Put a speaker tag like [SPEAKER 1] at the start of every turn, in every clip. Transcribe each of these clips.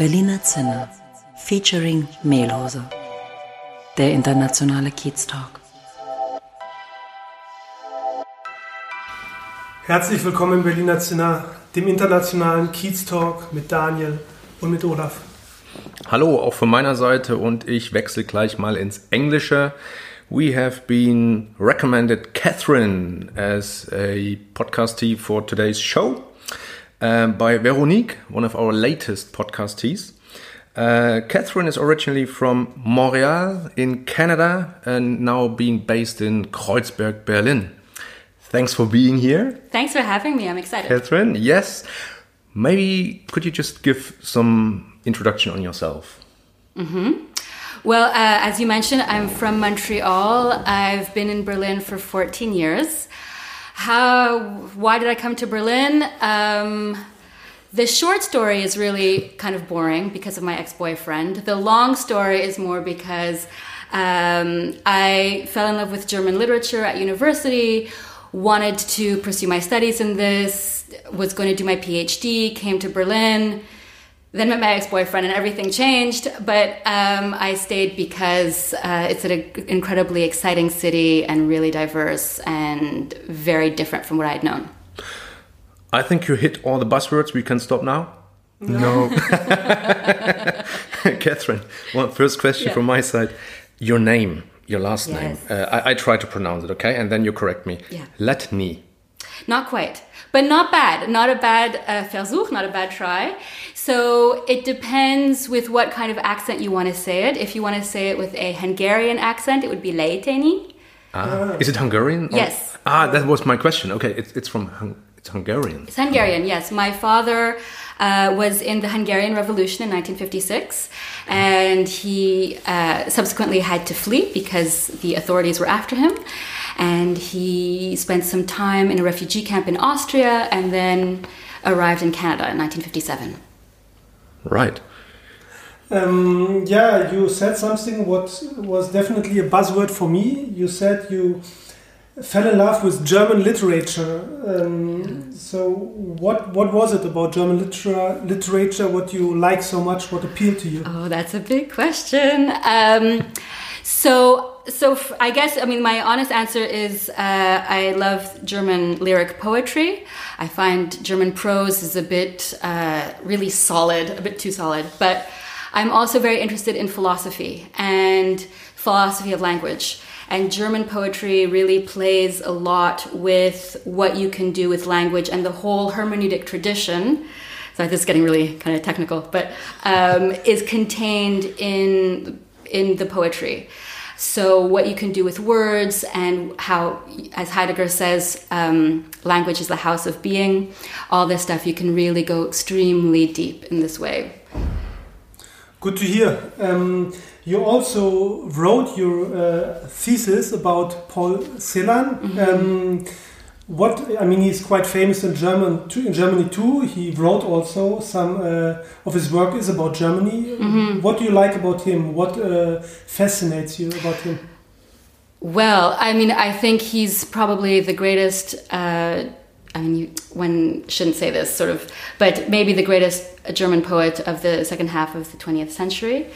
[SPEAKER 1] Berliner Zinne featuring Mehlhose. Der internationale Kiez Talk.
[SPEAKER 2] Herzlich willkommen im Berliner Zinner, dem internationalen Kiez Talk mit Daniel und mit Olaf.
[SPEAKER 3] Hallo, auch von meiner Seite und ich wechsle gleich mal ins Englische. We have been recommended Catherine as a podcastee for today's show. uh, by Veronique, one of our latest podcastees. Uh, Catherine is originally from Montreal in Canada and now being based in Kreuzberg, Berlin. Thanks for being here.
[SPEAKER 4] Thanks for having me. I'm excited.
[SPEAKER 3] Catherine, yes. Maybe could you just give some introduction on yourself?
[SPEAKER 4] Mm -hmm. Well, uh, as you mentioned, I'm from Montreal. I've been in Berlin for 14 years. How? Why did I come to Berlin? Um, the short story is really kind of boring because of my ex-boyfriend. The long story is more because um, I fell in love with German literature at university, wanted to pursue my studies in this, was going to do my PhD, came to Berlin then met my ex-boyfriend and everything changed but um, i stayed because uh, it's an incredibly exciting city and really diverse and very different from what i'd known.
[SPEAKER 3] I think you hit all the buzzwords. We can stop now. No, no. catherine well, first question yeah. from my side. Your name your last yes. name uh, I, I, try to pronounce it okay and then you correct me
[SPEAKER 4] yeah.
[SPEAKER 3] letni
[SPEAKER 4] not quite but not bad. Not a bad uh, Versuch, not a bad try. So it depends with what kind of accent you want to say it. If you want to say it with a Hungarian accent, it would be Leiteni.
[SPEAKER 3] Ah, is it Hungarian?
[SPEAKER 4] Yes.
[SPEAKER 3] Ah, that was my question. Okay, it's, it's from Hung it's Hungarian.
[SPEAKER 4] It's Hungarian. Yes, my father uh, was in the Hungarian Revolution in 1956, and he uh, subsequently had to flee because the authorities were after him and he spent some time in a refugee camp in Austria and then arrived in Canada in 1957.
[SPEAKER 3] Right.
[SPEAKER 2] Um, yeah, you said something what was definitely a buzzword for me. You said you fell in love with German literature. Um, so, what what was it about German literature? Literature, what you like so much? What appealed to you?
[SPEAKER 4] Oh, that's a big question. Um, so so I guess I mean my honest answer is uh, I love German lyric poetry. I find German prose is a bit uh, really solid, a bit too solid. But I'm also very interested in philosophy and philosophy of language. And German poetry really plays a lot with what you can do with language and the whole hermeneutic tradition. So this is getting really kind of technical, but um, is contained in in the poetry. So, what you can do with words, and how, as Heidegger says, um, language is the house of being, all this stuff, you can really go extremely deep in this way.
[SPEAKER 2] Good to hear. Um, you also wrote your uh, thesis about Paul Celan. Mm -hmm. um, what I mean, he's quite famous in German too, in Germany too. He wrote also some uh, of his work is about Germany. Mm -hmm. What do you like about him? What uh, fascinates you about him?
[SPEAKER 4] Well, I mean, I think he's probably the greatest. I mean, you, one shouldn't say this, sort of, but maybe the greatest German poet of the second half of the 20th century.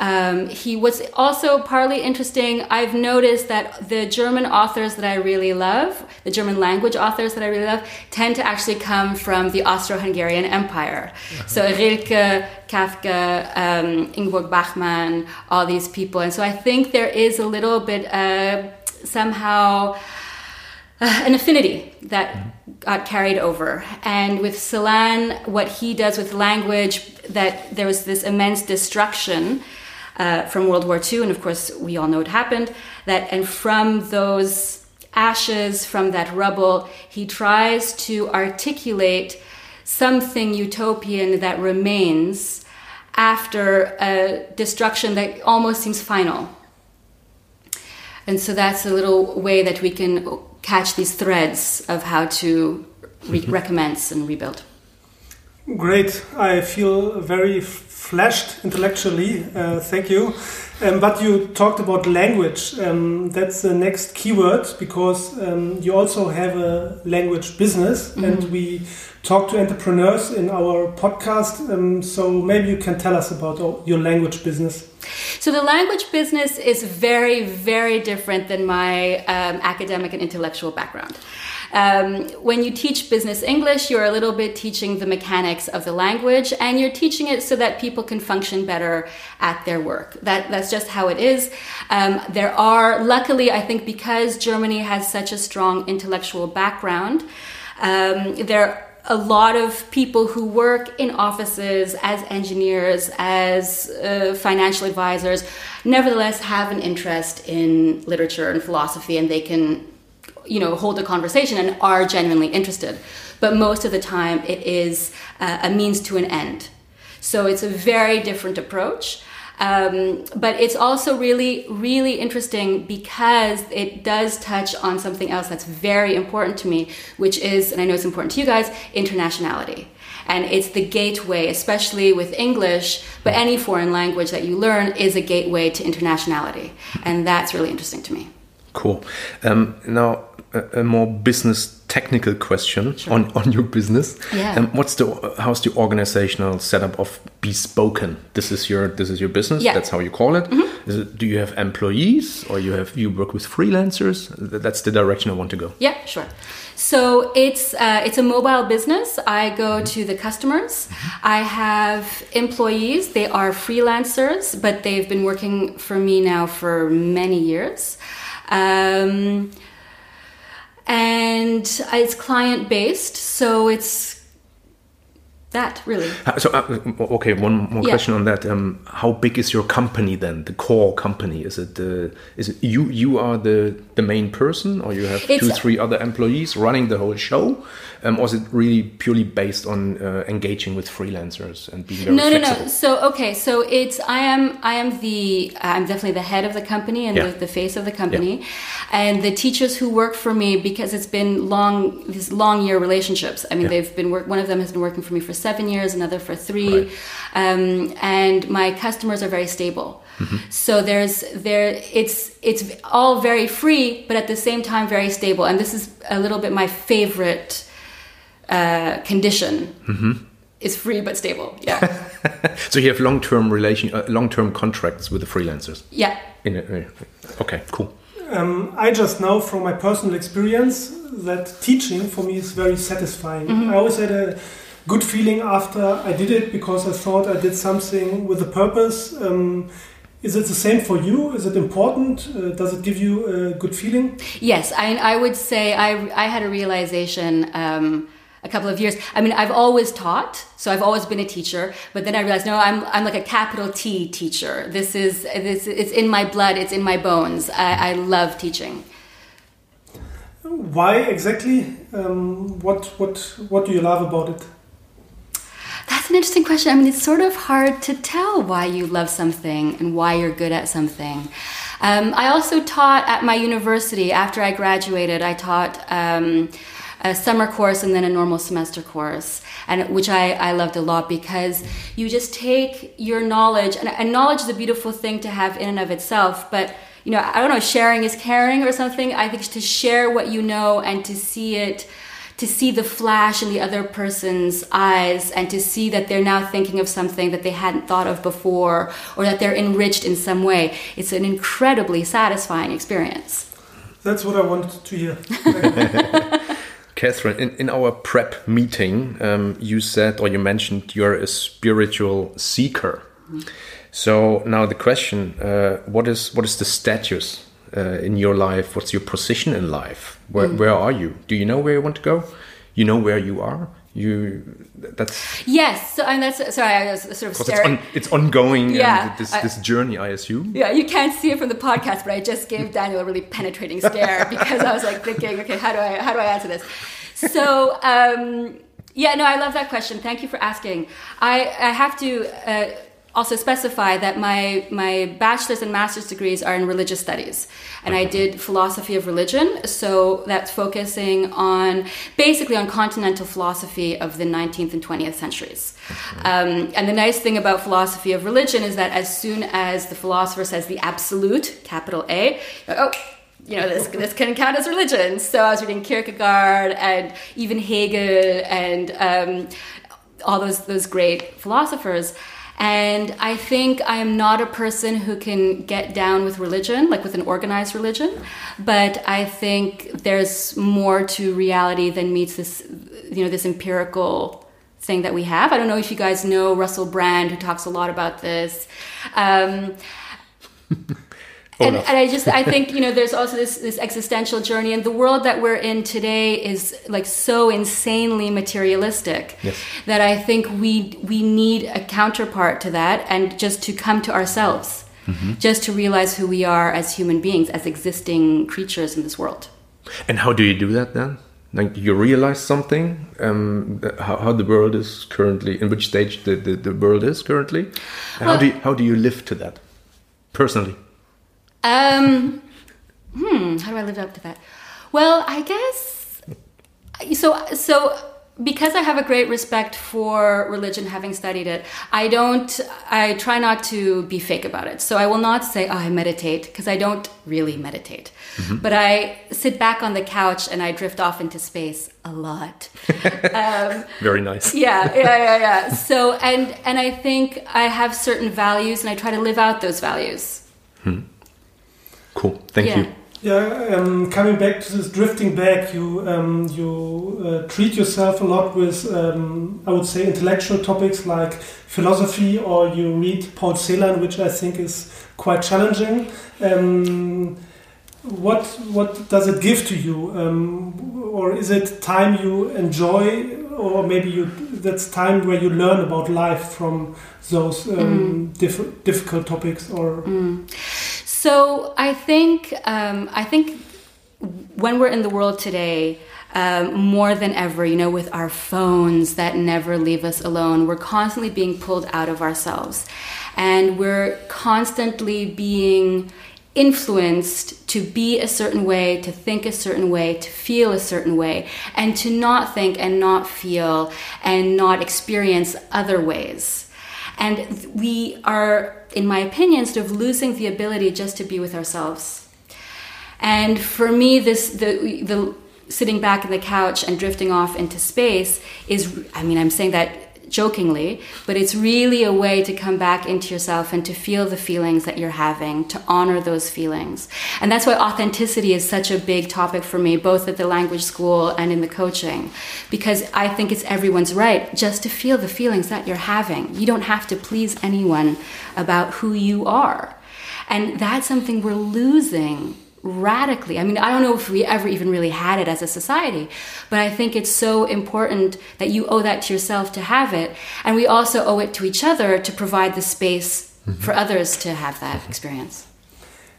[SPEAKER 4] Um, he was also partly interesting. I've noticed that the German authors that I really love, the German language authors that I really love, tend to actually come from the Austro-Hungarian Empire. Uh-huh. So Rilke, Kafka, um, Ingeborg Bachmann, all these people. And so I think there is a little bit uh, somehow uh, an affinity that got carried over. And with Celan, what he does with language, that there was this immense destruction uh, from World War II, and of course we all know what happened. That and from those ashes, from that rubble, he tries to articulate something utopian that remains after a destruction that almost seems final. And so that's a little way that we can catch these threads of how to re- recommence and rebuild.
[SPEAKER 2] Great. I feel very flashed intellectually. Uh, thank you. Um, but you talked about language. Um, that's the next keyword because um, you also have a language business, mm -hmm. and we talk to entrepreneurs in our podcast. Um, so maybe you can tell us about your language business.
[SPEAKER 4] So the language business is very, very different than my um, academic and intellectual background. Um, when you teach business English, you're a little bit teaching the mechanics of the language, and you're teaching it so that people can function better at their work. That, that's just how it is. Um, there are, luckily, I think because Germany has such a strong intellectual background, um, there are a lot of people who work in offices as engineers, as uh, financial advisors, nevertheless have an interest in literature and philosophy, and they can you know hold a conversation and are genuinely interested. But most of the time it is uh, a means to an end. So it's a very different approach. Um, but it's also really really interesting because it does touch on something else that's very important to me which is and i know it's important to you guys internationality. And it's the gateway especially with english but any foreign language that you learn is a gateway to internationality. And that's really interesting to me.
[SPEAKER 3] Cool. Um, now a, a more business technical question sure. on, on your business.
[SPEAKER 4] Yeah. Um,
[SPEAKER 3] what's the how's the organizational setup of Bespoken? This is your this is your business.
[SPEAKER 4] Yeah.
[SPEAKER 3] That's how you call it. Mm -hmm. it. Do you have employees or you have you work with freelancers? That's the direction I want to go.
[SPEAKER 4] Yeah, sure. So it's uh, it's a mobile business. I go mm -hmm. to the customers. Mm -hmm. I have employees. They are freelancers, but they've been working for me now for many years. Um, and uh, it's client based, so it's that really.
[SPEAKER 3] So uh, okay, one more yeah. question on that. Um, how big is your company then? The core company is it? Uh, is it you? You are the the main person, or you have it's, two, three other employees running the whole show? Um, or is it really purely based on uh, engaging with freelancers and being very
[SPEAKER 4] no,
[SPEAKER 3] flexible?
[SPEAKER 4] No, no, So okay, so it's I am I am the I'm definitely the head of the company and yeah. the, the, face of the company, yeah. and the teachers who work for me because it's been long these long year relationships. I mean, they've been work. One of them has been working for me for seven years, another for three, right. um, and my customers are very stable. Mm-hmm. So there's there it's it's all very free, but at the same time very stable. And this is a little bit my favorite uh, condition. Mm-hmm. Is free but stable. Yeah.
[SPEAKER 3] so you have long-term relation, uh, long-term contracts with the freelancers.
[SPEAKER 4] Yeah.
[SPEAKER 3] A, uh, okay, cool.
[SPEAKER 2] Um, I just know from my personal experience that teaching for me is very satisfying. Mm-hmm. I always had a good feeling after I did it because I thought I did something with a purpose. Um, is it the same for you? Is it important? Uh, does it give you a good feeling?
[SPEAKER 4] Yes, I, I would say I, I had a realization. Um, a couple of years. I mean, I've always taught, so I've always been a teacher. But then I realized, no, I'm I'm like a capital T teacher. This is this it's in my blood. It's in my bones. I, I love teaching.
[SPEAKER 2] Why exactly? Um, what what what do you love about it?
[SPEAKER 4] An interesting question. I mean, it's sort of hard to tell why you love something and why you're good at something. Um, I also taught at my university after I graduated. I taught. Um, a summer course and then a normal semester course, and which I, I loved a lot because you just take your knowledge, and, and knowledge is a beautiful thing to have in and of itself, but you know, I don't know, sharing is caring or something. I think to share what you know and to see it, to see the flash in the other person's eyes and to see that they're now thinking of something that they hadn't thought of before or that they're enriched in some way. It's an incredibly satisfying experience.
[SPEAKER 2] That's what I wanted to hear.
[SPEAKER 3] Catherine, in, in our prep meeting, um, you said or you mentioned you're a spiritual seeker. Mm. So now the question: uh, what is what is the status uh, in your life? What's your position in life? Where mm. where are you? Do you know where you want to go? You know where you are you that's
[SPEAKER 4] yes so and that's sorry i was sort of staring
[SPEAKER 3] it's, on, it's ongoing yeah this, this journey i assume
[SPEAKER 4] yeah you can't see it from the podcast but i just gave daniel a really penetrating stare because i was like thinking okay how do i how do i answer this so um yeah no i love that question thank you for asking i i have to uh, also specify that my my bachelor's and master's degrees are in religious studies. And i did philosophy of religion so that's focusing on basically on continental philosophy of the 19th and 20th centuries. Um, and the nice thing about philosophy of religion is that as soon as the philosopher says the absolute capital a oh you know this this can count as religion. So i was reading kierkegaard and even hegel and um, all those those great philosophers and I think I am not a person who can get down with religion, like with an organized religion. But I think there's more to reality than meets this, you know, this empirical thing that we have. I don't know if you guys know Russell Brand, who talks a lot about this. Um, and, and, I just I think you know there's also this this existential journey and the world that we're in today is like so insanely materialistic
[SPEAKER 3] yes.
[SPEAKER 4] that I think we we need a counterpart to that and just to come to ourselves. Mm-hmm. just to realize who we are as human beings as existing creatures in this world.
[SPEAKER 3] And how do you do that then? Like you realize something um, how, how, the world is currently in which stage the, the, the world is currently? Well, how do you, how do you live to that personally
[SPEAKER 4] um, hmm, how do I live up to that? Well, I guess so. So because I have a great respect for religion, having studied it, I don't. I try not to be fake about it. So I will not say, "Oh, I meditate," because I don't really meditate. Mm-hmm. But I sit back on the couch and I drift off into space a lot.
[SPEAKER 3] um, Very nice.
[SPEAKER 4] Yeah, yeah, yeah, yeah. So and and I think I have certain values, and I try to live out those values.
[SPEAKER 3] Hmm. Cool. Thank
[SPEAKER 4] yeah.
[SPEAKER 3] you.
[SPEAKER 2] Yeah, um, coming back to this drifting back, you um, you uh, treat yourself a lot with um, I would say intellectual topics like philosophy, or you read Paul Celan, which I think is quite challenging. Um, what what does it give to you, um, or is it time you enjoy, or maybe you that's time where you learn about life from those um, mm. diff difficult topics, or.
[SPEAKER 4] Mm. So I think um, I think when we're in the world today, um, more than ever, you know, with our phones that never leave us alone, we're constantly being pulled out of ourselves, and we're constantly being influenced to be a certain way, to think a certain way, to feel a certain way, and to not think and not feel and not experience other ways. And we are, in my opinion, sort of losing the ability just to be with ourselves. And for me, this the the sitting back in the couch and drifting off into space is I mean, I'm saying that jokingly, but it's really a way to come back into yourself and to feel the feelings that you're having, to honor those feelings. And that's why authenticity is such a big topic for me, both at the language school and in the coaching, because I think it's everyone's right just to feel the feelings that you're having. You don't have to please anyone about who you are. And that's something we're losing radically. I mean, I don't know if we ever even really had it as a society, but I think it's so important that you owe that to yourself to have it. And we also owe it to each other to provide the space mm-hmm. for others to have that experience.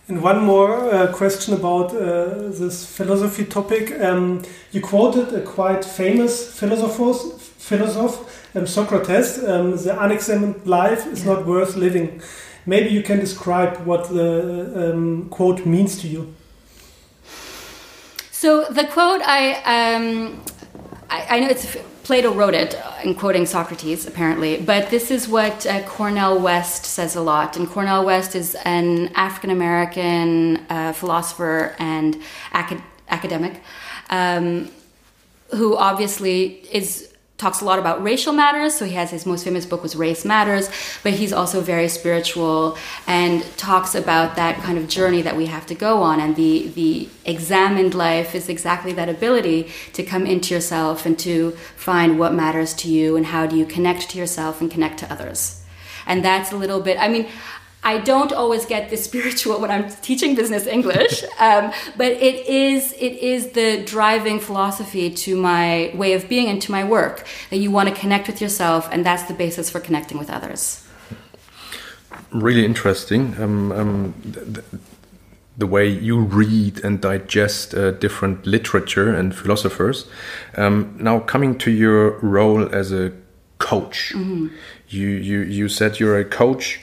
[SPEAKER 2] And one more uh, question about uh, this philosophy topic. Um, you quoted a quite famous philosopher, philosopher um, Socrates, um, the unexamined life is yeah. not worth living. Maybe you can describe what the um, quote means to you.
[SPEAKER 4] So the quote, I, um, I, I, know it's Plato wrote it in quoting Socrates, apparently, but this is what uh, Cornel West says a lot. And Cornel West is an African American uh, philosopher and acad- academic um, who obviously is talks a lot about racial matters. So he has his most famous book was Race Matters, but he's also very spiritual and talks about that kind of journey that we have to go on. And the the examined life is exactly that ability to come into yourself and to find what matters to you and how do you connect to yourself and connect to others. And that's a little bit. I mean, I don't always get the spiritual when I'm teaching business English, um, but it is it is the driving philosophy to my way of being and to my work that you want to connect with yourself, and that's the basis for connecting with others.
[SPEAKER 3] Really interesting. Um, um, the, the, way you read and digest uh, different literature and philosophers. Um, now, coming to your role as a coach. You, you, you said you're a coach.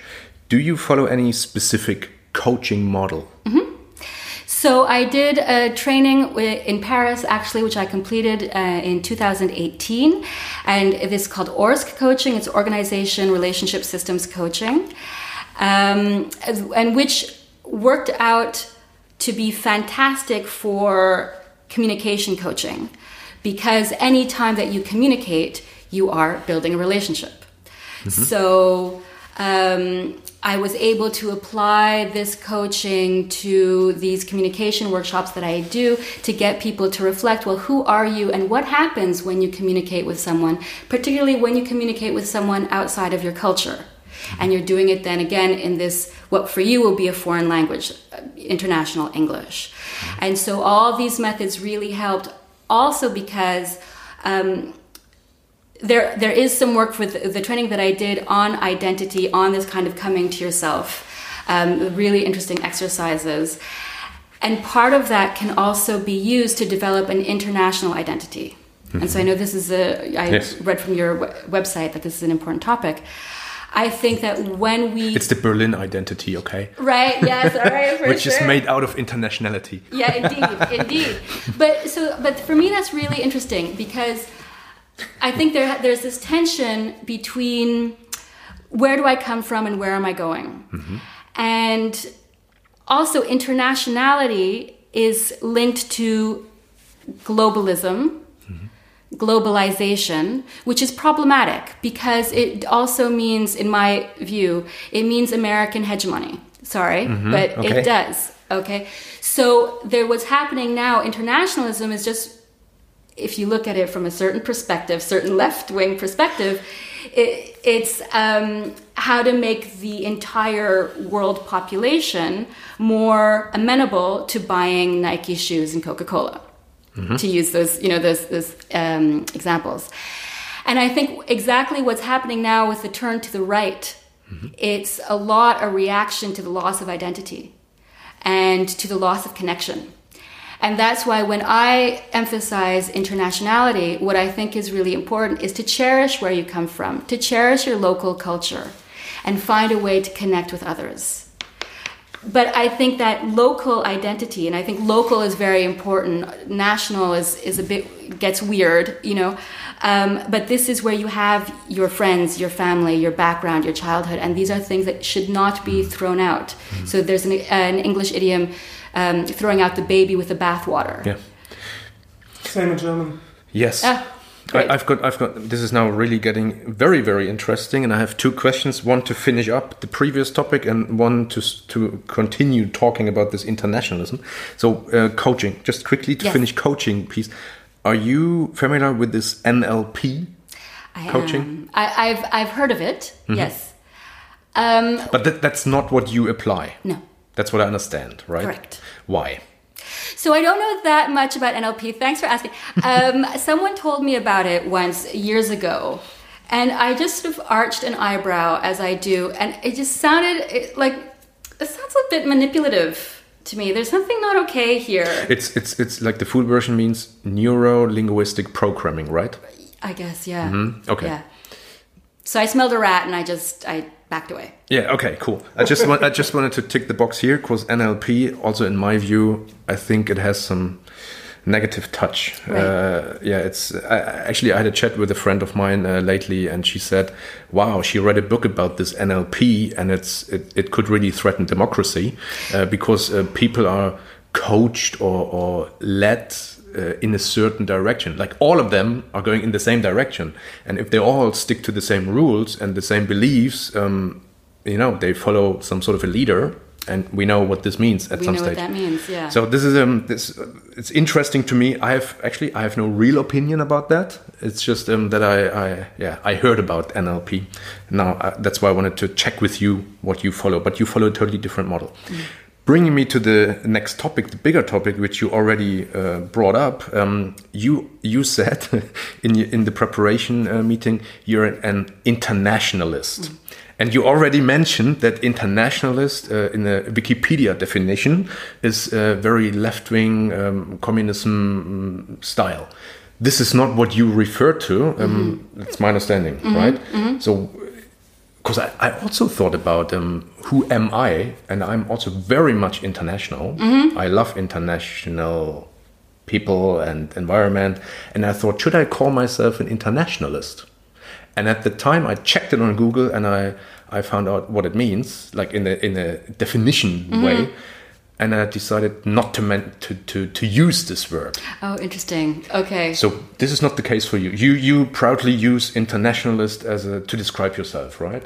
[SPEAKER 3] Do you follow any specific coaching model?
[SPEAKER 4] So I did a training in Paris, actually, which I completed uh, in 2018, and it is called ORSC coaching. It's Organization Relationship Systems Coaching, um, and which worked out to be fantastic for communication coaching, because any time that you communicate, you are building a relationship. So um, I was able to apply this coaching to these communication workshops that I do to get people to reflect well, who are you and what happens when you communicate with someone, particularly when you communicate with someone outside of your culture. And you're doing it then again in this, what for you will be a foreign language, uh, international English. And so all these methods really helped also because um, there there is some work with the, the training that I did on identity, on this kind of coming to yourself. Um, really interesting exercises, and part of that can also be used to develop an international identity. And so I know this is a I
[SPEAKER 3] Yes.
[SPEAKER 4] read from your we- website that this is an important topic. I think that when we
[SPEAKER 3] It's the Berlin identity, okay?
[SPEAKER 4] right yes all right for
[SPEAKER 3] Which
[SPEAKER 4] sure
[SPEAKER 3] is made out of internationality.
[SPEAKER 4] yeah indeed indeed but so but for me that's really interesting because i think there there's this tension between where do i come from and where am i going mm-hmm. and also internationality is linked to globalism mm-hmm. globalization, which is problematic because it also means, in my view, it means American hegemony. Sorry, mm-hmm. but
[SPEAKER 3] okay.
[SPEAKER 4] it does. Okay. So there what's happening now, internationalism is just if you look at it from a certain perspective, certain left wing perspective, it, it's um, how to make the entire world population more amenable to buying Nike shoes and Coca Cola, to use those you know those those um, examples. And I think exactly what's happening now with the turn to the right, it's a lot a reaction to the loss of identity and to the loss of connection. And that's why when I emphasize internationality, what I think is really important is to cherish where you come from, to cherish your local culture, and find a way to connect with others. But I think that local identity, and I think local is very important. National is, is a bit gets weird, you know. Um, but this is where you have your friends, your family, your background, your childhood, and these are things that should not be thrown out. So there's an, an English idiom, um, throwing out the baby with the bathwater.
[SPEAKER 3] Yeah.
[SPEAKER 2] Same in German.
[SPEAKER 3] Yes.
[SPEAKER 4] Ah, great.
[SPEAKER 3] I, I've got, I've got. This is now really getting very, very interesting, and I have two questions: one to finish up the previous topic, and one to to continue talking about this internationalism. So, uh, coaching. Just quickly to
[SPEAKER 4] Yes.
[SPEAKER 3] finish coaching piece. Are you familiar with this NLP?
[SPEAKER 4] I
[SPEAKER 3] coaching?
[SPEAKER 4] am. I, I've I've heard of it. Yes. Um,
[SPEAKER 3] But that, that's not what you apply.
[SPEAKER 4] no.
[SPEAKER 3] That's what I understand, right?
[SPEAKER 4] Correct.
[SPEAKER 3] Why?
[SPEAKER 4] So I don't know that much about NLP. Thanks for asking. Um, someone told me about it once years ago, and I just sort of arched an eyebrow as I do, and it just sounded it, like it sounds a bit manipulative to me. There's something not okay here.
[SPEAKER 3] It's it's it's like the full version means neuro linguistic programming, right?
[SPEAKER 4] I guess, yeah.
[SPEAKER 3] Mm-hmm. Okay.
[SPEAKER 4] Yeah. So I smelled a rat, and I just I backed away.
[SPEAKER 3] Yeah. Okay. Cool. I just want I just wanted to tick the box here because NLP, also in my view, I think it has some negative touch.
[SPEAKER 4] Right.
[SPEAKER 3] Uh, yeah. It's I, actually I had a chat with a friend of mine uh, lately, and she said, "Wow, she read a book about this NLP, and it's it, it could really threaten democracy uh, because uh, people are coached or or led." Uh, in a certain direction, like all of them are going in the same direction, and if they all stick to the same rules and the same beliefs, um, you know, they follow some sort of a leader, and we know what this means at
[SPEAKER 4] We
[SPEAKER 3] some
[SPEAKER 4] know
[SPEAKER 3] stage.
[SPEAKER 4] what that means. Yeah.
[SPEAKER 3] So this is um this uh, it's interesting to me. I have actually I have no real opinion about that. It's just um that I I yeah I heard about NLP. Now uh, that's why I wanted to check with you what you follow, but you follow a totally different model. Bringing me to the next topic, the bigger topic, which you already uh, brought up. Um, you you said in in the preparation uh, meeting you're an, an internationalist. And you already mentioned that internationalist uh, in the Wikipedia definition is uh, very left wing um, communism mm, style. this is not what you refer to. Um, That's my understanding, right? So, because I, I also thought about um, who am I, and I'm also very much international. I love international people and environment, and I thought, should I call myself an internationalist? And at the time, I checked it on Google, and I I found out what it means, like in a in a definition way. And I decided not to, men- to to to use this word.
[SPEAKER 4] Oh, interesting. Okay.
[SPEAKER 3] So this is not the case for you. You you proudly use internationalist as a to describe yourself, right?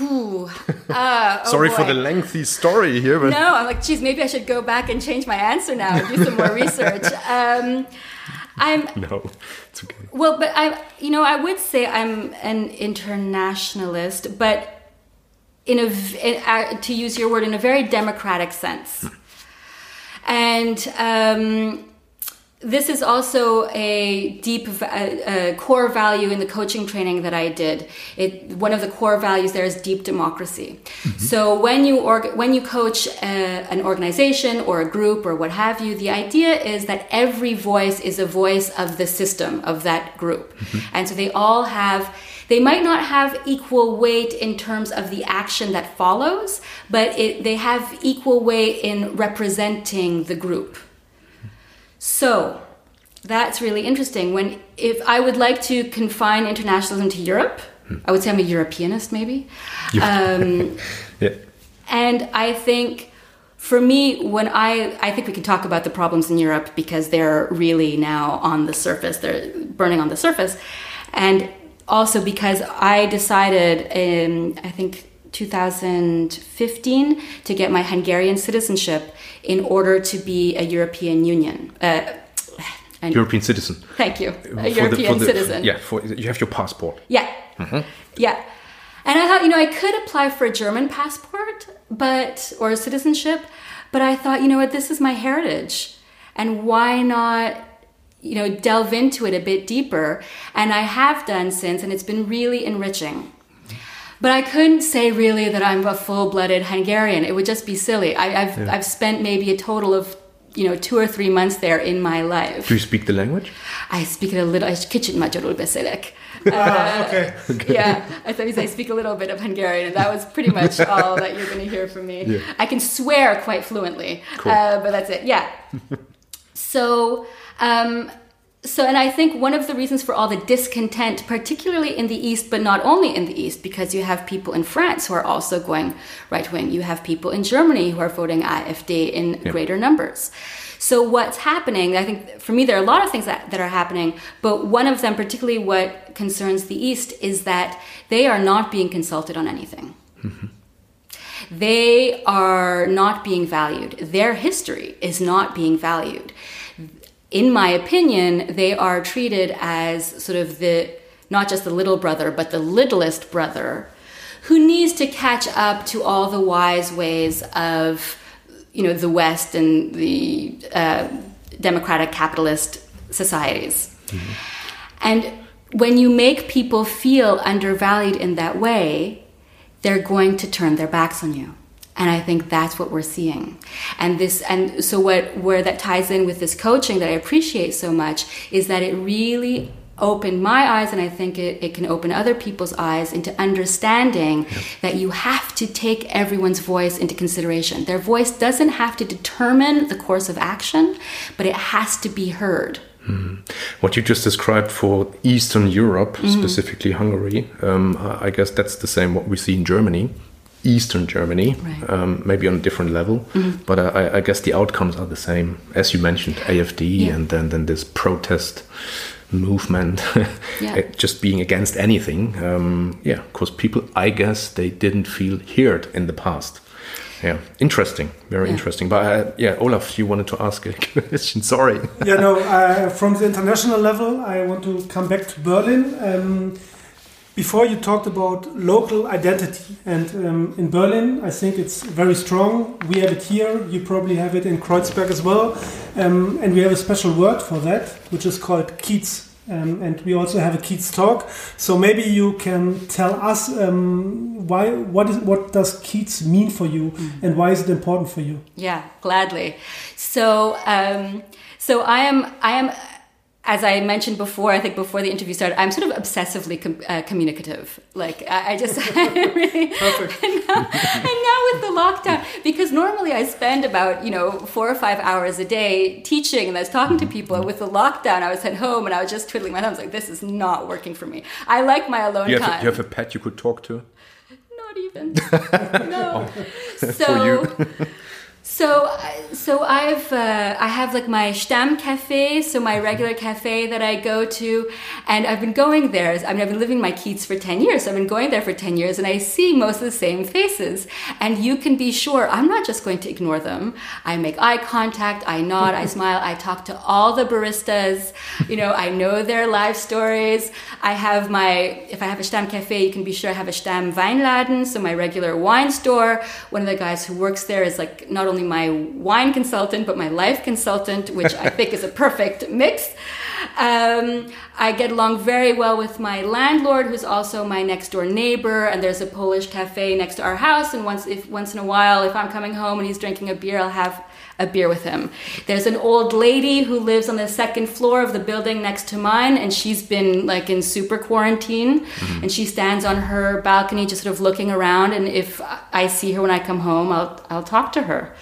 [SPEAKER 4] Ooh. Uh, oh
[SPEAKER 3] Sorry for the lengthy story here, but
[SPEAKER 4] No, I'm like, geez, maybe I should go back and change my answer now and do some more research. Um, I'm
[SPEAKER 3] no, it's okay.
[SPEAKER 4] well, but I, you know, I would say I'm an internationalist, but in a, in, uh, to use your word, in a very democratic sense. And um, this is also a deep uh, uh, core value in the coaching training that I did. It, one of the core values there is deep democracy. So when you org- when you coach uh an organization or a group or what have you, the idea is that every voice is a voice of the system of that group, and so they all have. They might not have equal weight in terms of the action that follows, but it, they have equal weight in representing the group. So that's really interesting. When if I would like to confine internationalism to Europe, I would say I'm a Europeanist, maybe. Um,
[SPEAKER 3] Yeah,
[SPEAKER 4] and I think for me, when I I think we can talk about the problems in Europe because they're really now on the surface. They're burning on the surface, and also because I decided in I think 2015 to get my Hungarian citizenship in order to be a European Union. Uh,
[SPEAKER 3] European citizen.
[SPEAKER 4] thank you, a
[SPEAKER 3] the-
[SPEAKER 4] European
[SPEAKER 3] for the-
[SPEAKER 4] citizen.
[SPEAKER 3] Yeah, for you have your passport.
[SPEAKER 4] Yeah. Yeah. And I thought, you know, I could apply for a German passport, but or a citizenship, but I thought, you know what, this is my heritage. And why not, you know, delve into it a bit deeper? And I have done since, and it's been really enriching. But I couldn't say really that I'm a full-blooded Hungarian. It would just be silly. I, I've I've spent maybe a total of you know two or three months there in my life.
[SPEAKER 3] Do you speak the language?
[SPEAKER 4] I speak it a little. I kicsit magyarul beszélek.
[SPEAKER 2] Ah, okay.
[SPEAKER 4] Yeah, I thought I speak a little bit of Hungarian, and that was pretty much all that you're going to hear from me. I can swear quite fluently, uh, but that's it. Yeah. so, um, so, and I think one of the reasons for all the discontent, particularly in the East, but not only in the East, because you have people in France who are also going right wing. You have people in Germany who are voting AfD in greater numbers. So what's happening, I think for me there are a lot of things that, that are happening, but one of them, particularly what concerns the East, is that they are not being consulted on anything. Mm-hmm. They are not being valued. Their history is not being valued. In my opinion, they are treated as sort of the not just the little brother, but the littlest brother who needs to catch up to all the wise ways of you know the West and the uh, democratic capitalist societies. And when you make people feel undervalued in that way, they're going to turn their backs on you. And I think that's what we're seeing. And this and so what where that ties in with this coaching that I appreciate so much is that it really opened my eyes and I think it, it can open other people's eyes into understanding that you have to take everyone's voice into consideration. Their voice doesn't have to determine the course of action, but it has to be heard.
[SPEAKER 3] What you just described for Eastern Europe,
[SPEAKER 4] Mm-hmm.
[SPEAKER 3] specifically Hungary, um, I guess that's the same what we see in Germany, Eastern Germany,
[SPEAKER 4] Right. Mm-hmm.
[SPEAKER 3] um, maybe on a different level. But I, I- I guess the outcomes are the same, as you mentioned, AFD,
[SPEAKER 4] Yeah.
[SPEAKER 3] and then then this protest movement,
[SPEAKER 4] Yeah.
[SPEAKER 3] just being against anything. Um, yeah, because people, I guess, they didn't feel heard in the past. Yeah, interesting, very
[SPEAKER 4] Yeah.
[SPEAKER 3] interesting. But uh, yeah, Olaf, you wanted to ask a question. Sorry.
[SPEAKER 2] yeah, no, uh, from the international level, I want to come back to Berlin. Um, before you talked about local identity, and um, in Berlin, I think it's very strong. We have it here, you probably have it in Kreuzberg as well, um, and we have a special word for that, which is called Kiez. Um, and we also have a Kiez talk. So maybe you can tell us um, why, what is, what does Kiez mean for you, and why is it important for you?
[SPEAKER 4] Yeah, gladly. So, um, so I am, I am, as I mentioned before, I think before the interview started, I'm sort of obsessively com- uh, communicative. Like I, I just really,
[SPEAKER 2] Perfect.
[SPEAKER 4] and, now, and now with the lockdown, because normally I spend about you know four or five hours a day teaching and I was talking to people. And with the lockdown, I was at home and I was just twiddling my thumbs, like this is not working for me. I like my alone
[SPEAKER 3] You have, a,
[SPEAKER 4] time.
[SPEAKER 3] you have a pet you could talk to?
[SPEAKER 4] Not even. no. So,
[SPEAKER 3] For you.
[SPEAKER 4] So, so I've uh, I have like my Stamm cafe, so my regular cafe that I go to, and I've been going there. I mean, I've been living my Kiez for ten years. So I've been going there for ten years, and I see most of the same faces. And you can be sure I'm not just going to ignore them. I make eye contact, I nod, I smile, I talk to all the baristas. You know, I know their life stories. I have my if I have a Stamm cafe, you can be sure I have a Stamm Weinladen, so my regular wine store. One of the guys who works there is like not only my wine consultant but my life consultant, which I think is a perfect mix. Um, I get along very well with my landlord, who's also my next door neighbor, and there's a Polish cafe next to our house. And once, if once in a while, if I'm coming home and he's drinking a beer, I'll have a beer with him. There's an old lady who lives on the second floor of the building next to mine, and she's been like in super quarantine, and she stands on her balcony just sort of looking around. And if I see her when I come home, I'll I'll talk to her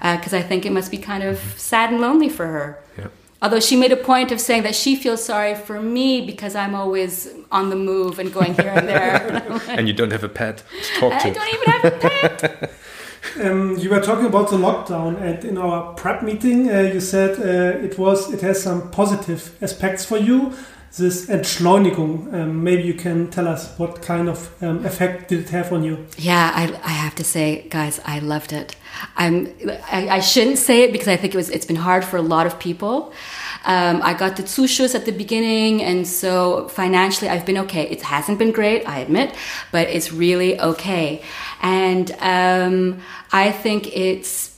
[SPEAKER 4] because I think it must be kind of sad and lonely for her.
[SPEAKER 3] Yeah.
[SPEAKER 4] Although she made a point of saying that she feels sorry for me because I'm always on the move and going here and there.
[SPEAKER 3] And you don't have a pet to talk
[SPEAKER 4] I
[SPEAKER 3] to.
[SPEAKER 4] don't even have a pet.
[SPEAKER 2] Um, you were talking about the lockdown, and in our prep meeting, uh, you said uh, it was it has some positive aspects for you. This Entschleunigung. Um, maybe you can tell us what kind of um, effect did it have on you?
[SPEAKER 4] Yeah, I, I have to say, guys, I loved it. I'm, I, I shouldn't say it because I think it was, it's been hard for a lot of people. Um, I got the Zuschuss at the beginning, and so financially I've been okay. It hasn't been great, I admit, but it's really okay. And um, I think it's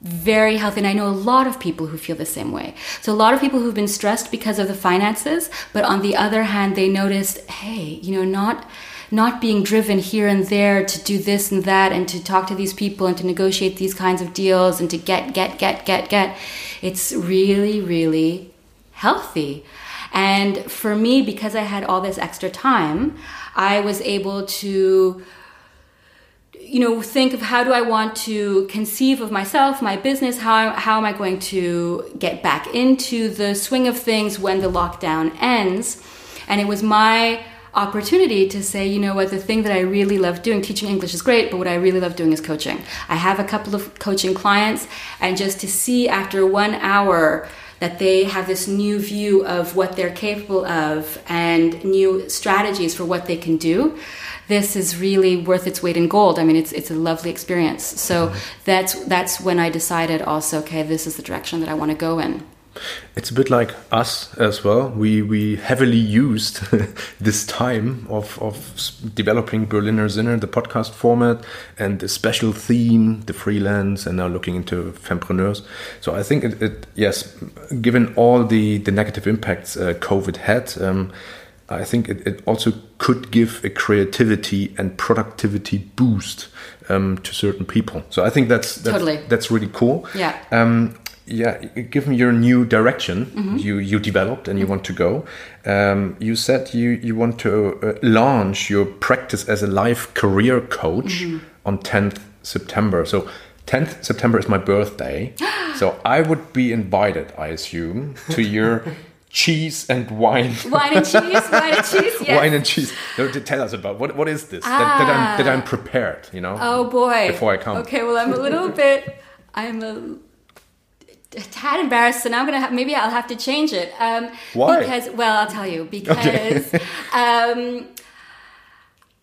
[SPEAKER 4] very healthy. And I know a lot of people who feel the same way. So, a lot of people who've been stressed because of the finances, but on the other hand, they noticed, hey, you know, not not being driven here and there to do this and that and to talk to these people and to negotiate these kinds of deals and to get get get get get it's really really healthy and for me because i had all this extra time i was able to you know think of how do i want to conceive of myself my business how, how am i going to get back into the swing of things when the lockdown ends? And it was my opportunity to say you know what the thing that i really love doing teaching english is great but what i really love doing is coaching. I have a couple of coaching clients and just to see after one hour that they have this new view of what they're capable of and new strategies for what they can do this is really worth its weight in gold. I mean, it's it's a lovely experience. So that's that's when I decided also, okay, this is the direction that I want to go in.
[SPEAKER 3] It's a bit like us as well. We we heavily used this time of of developing Berliner Sinne, the podcast format, and the special theme, the freelance, and now looking into fempreneurs. So I think it, it yes, given all the the negative impacts uh, COVID had. Um, I think it, it also could give a creativity and productivity boost um, to certain people. So I think that's that's,
[SPEAKER 4] Totally.
[SPEAKER 3] that's really cool.
[SPEAKER 4] Yeah.
[SPEAKER 3] Um, yeah, given your new direction you you developed and you want to go, um, you said you you want to uh, launch your practice as a life career coach on 10th September. So 10th September is my birthday, so I would be invited, I assume, to your cheese and wine.
[SPEAKER 4] Wine and cheese, wine and cheese. Yes.
[SPEAKER 3] Wine and cheese. No, Tell us about what what is this that, that I'm that I'm prepared. You know.
[SPEAKER 4] Oh boy.
[SPEAKER 3] Before I come.
[SPEAKER 4] Okay, well I'm a little bit I'm a, a tad embarrassed, so now I'm gonna have, maybe I'll have to change it. Um,
[SPEAKER 3] Why?
[SPEAKER 4] Because well, I'll tell you because um,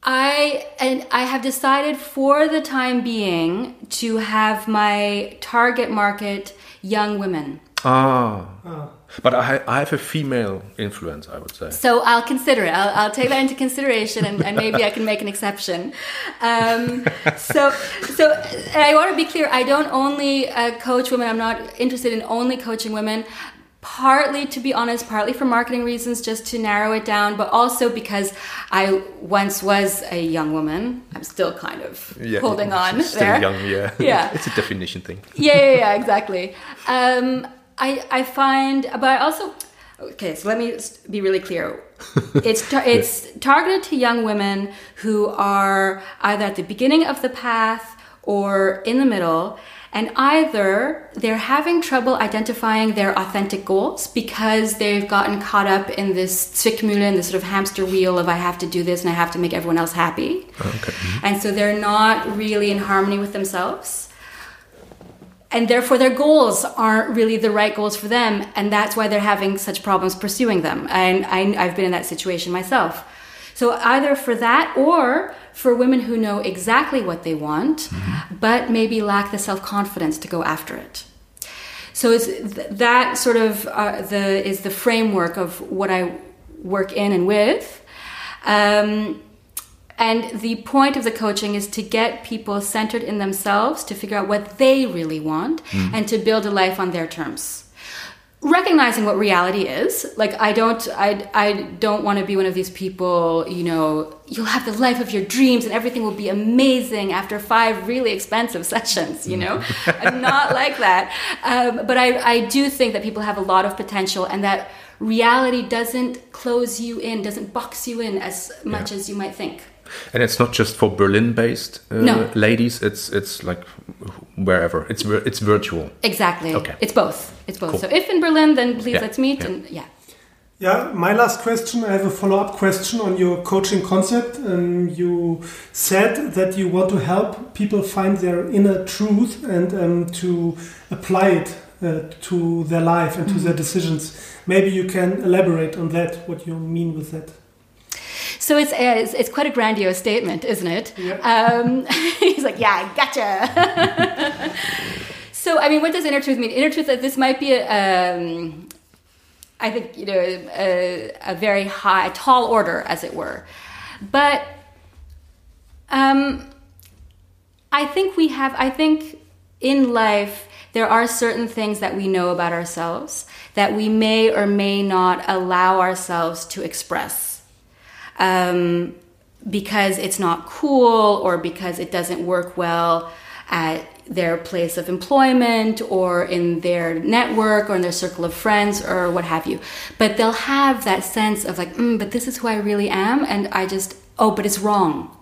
[SPEAKER 4] I and I have decided for the time being to have my target market young women.
[SPEAKER 3] Ah. But I, I have a female influence, I would say.
[SPEAKER 4] So I'll consider it. I'll, I'll take that into consideration, and, and maybe I can make an exception. Um, so, so I want to be clear. I don't only uh, coach women. I'm not interested in only coaching women. Partly, to be honest, partly for marketing reasons, just to narrow it down, but also because I once was a young woman. I'm still kind of holding on
[SPEAKER 3] Still
[SPEAKER 4] there.
[SPEAKER 3] young, yeah.
[SPEAKER 4] Yeah.
[SPEAKER 3] it's a definition thing.
[SPEAKER 4] yeah, yeah, yeah, exactly. Um, I I find, but I also Okay, so let me be really clear. It's tar- it's targeted to young women who are either at the beginning of the path or in the middle, and either they're having trouble identifying their authentic goals because they've gotten caught up in this Zwickmühle, this sort of hamster wheel of I have to do this and I have to make everyone else happy,
[SPEAKER 3] Okay.
[SPEAKER 4] and so they're not really in harmony with themselves and therefore their goals aren't really the right goals for them. And that's why they're having such problems pursuing them. And I, i've been in that situation myself. So either for that or for women who know exactly what they want but maybe lack the self-confidence to go after it. So it's th- that sort of uh, the is the framework of what i work in and with. Um, and the point of the coaching is to get people centered in themselves, to figure out what they really want, and to build a life on their terms. Recognizing what reality is, like I don't, I, I don't want to be one of these people. You know, you'll have the life of your dreams, and everything will be amazing after five really expensive sessions. You know, I'm not like that. Um, but I, I do think that people have a lot of potential, and that reality doesn't close you in, doesn't box you in as much as you might think.
[SPEAKER 3] And it's not just for Berlin-based uh,
[SPEAKER 4] No.
[SPEAKER 3] ladies. It's it's like wherever. It's it's virtual.
[SPEAKER 4] Exactly.
[SPEAKER 3] Okay.
[SPEAKER 4] It's both. It's both.
[SPEAKER 3] Cool.
[SPEAKER 4] So if in Berlin, then please
[SPEAKER 3] Yeah.
[SPEAKER 4] let's meet.
[SPEAKER 3] Yeah.
[SPEAKER 4] And yeah.
[SPEAKER 2] Yeah, my last question. I have a follow up question on your coaching concept. Um, you said that you want to help people find their inner truth and um, to apply it uh, to their life and to their decisions. Maybe you can elaborate on that, what you mean with that.
[SPEAKER 4] So it's, it's it's quite a grandiose statement, isn't it? Um, he's like, yeah, I gotcha. so I mean, what does inner truth mean? Inner truth. This might be a. Um, I think you know a, a very high, tall order, as it were, but um, I think we have. I think in life there are certain things that we know about ourselves that we may or may not allow ourselves to express um, because it's not cool or because it doesn't work well at their place of employment or in their network or in their circle of friends or what have you. But they'll have that sense of like, mm, but this is who I really am, and I just, oh, but it's wrong.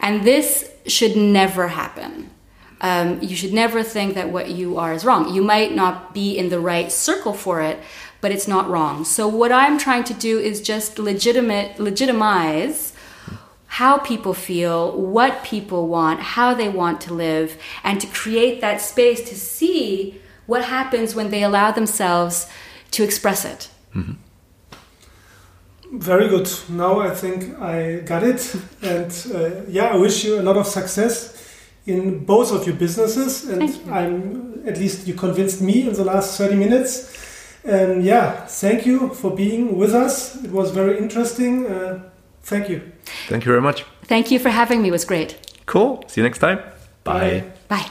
[SPEAKER 4] And this should never happen. Um, you should never think that what you are is wrong. You might not be in the right circle for it, but it's not wrong. So what I'm trying to do is just legitimate legitimize how people feel, what people want, how they want to live, and to create that space to see what happens when they allow themselves to express it.
[SPEAKER 2] Very good. Now I think I got it. And uh, yeah, I wish you a lot of success in both of your businesses. And
[SPEAKER 4] you.
[SPEAKER 2] I'm at least you convinced me in the last 30 minutes. And yeah, thank you for being with us. It was very interesting. Uh, thank you.
[SPEAKER 3] Thank you very much.
[SPEAKER 4] Thank you for having me. It was great.
[SPEAKER 3] Cool. See you next time. Bye.
[SPEAKER 2] Bye.
[SPEAKER 4] Bye.